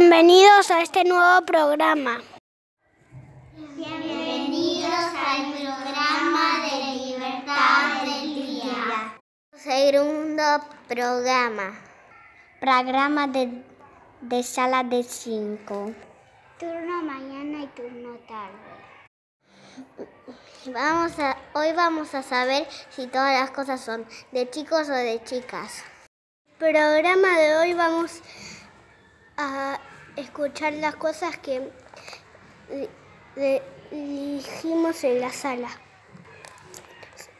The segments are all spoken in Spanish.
Bienvenidos a este nuevo programa. Bienvenidos al programa de Libertad del Día. Segundo programa. Programa de, de sala de 5. Turno mañana y turno tarde. Vamos a, hoy vamos a saber si todas las cosas son de chicos o de chicas. Programa de hoy vamos a escuchar las cosas que dijimos en la sala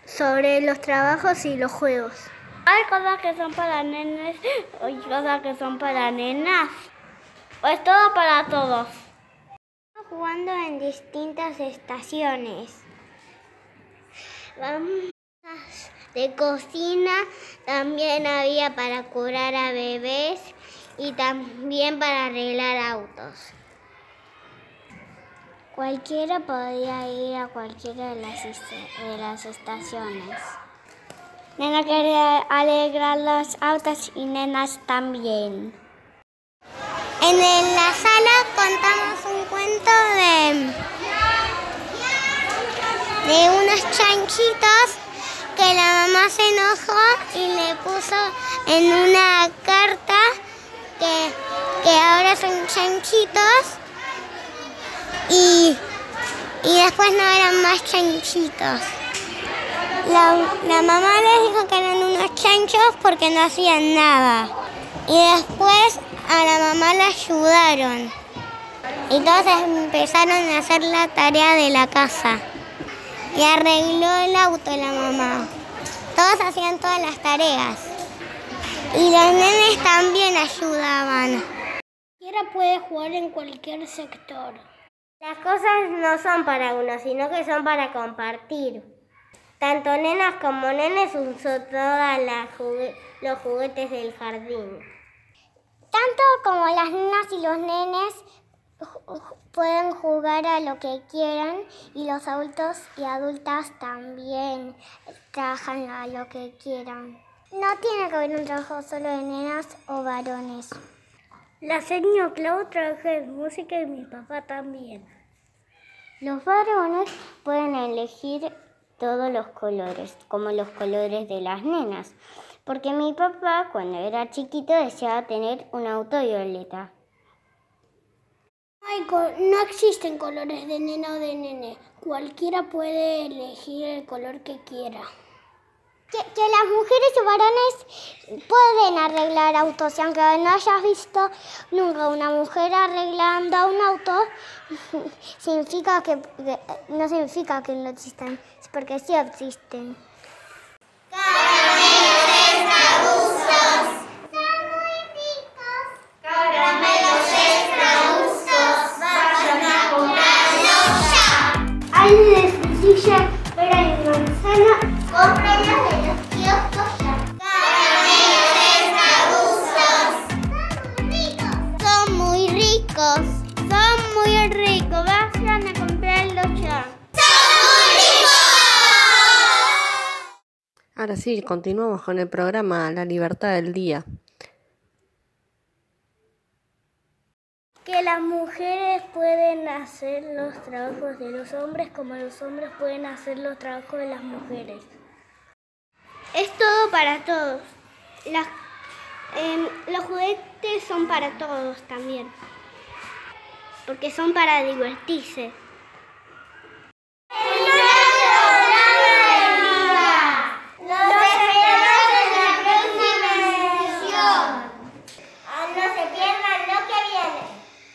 sobre los trabajos y los juegos. Hay cosas que son para nenes y cosas que son para nenas. Pues todo para todos. Jugando en distintas estaciones. Vamos de cocina, también había para curar a bebés y también para arreglar autos. Cualquiera podía ir a cualquiera de las, de las estaciones. Nena quería alegrar los autos y nenas también. En la sala contamos un cuento de, de unos chanchitos que la mamá se enojó y le puso en una carta que, que ahora son chanchitos y, y después no eran más chanchitos. La, la, mamá les dijo que eran unos chanchos porque no hacían nada. Y después a la mamá la ayudaron. Y todos empezaron a hacer la tarea de la casa. Y arregló el auto la mamá. Todos hacían todas las tareas. Y los nenes también ayudaban. Cualquiera puede jugar en cualquier sector. Las cosas no son para uno, sino que son para compartir. Tanto nenas como nenes usó todos los juguetes del jardín. Tanto como las nenas y los nenes pueden jugar a lo que quieran y los adultos y adultas también trabajan a lo que quieran. No tiene que haber un trabajo solo de nenas o varones. La señora Clau trabaja en música y mi papá también. Los varones pueden elegir todos los colores, como los colores de las nenas, porque mi papá cuando era chiquito deseaba tener un auto violeta. No existen colores de nena o de nene, cualquiera puede elegir el color que quiera. Que, las mujeres y varones pueden arreglar autos. Y aunque no hayas visto nunca una mujer arreglando un auto, significa que no significa que no existan, porque sí existen. Muy ricos. Vayan a comprarlos ya. Ahora sí, continuamos con el programa La Libertad del Día. que las mujeres pueden hacer los trabajos de los hombres como los hombres pueden hacer los trabajos de las mujeres. Es todo para todos. Las, eh, los juguetes son para todos también. Porque son para divertirse.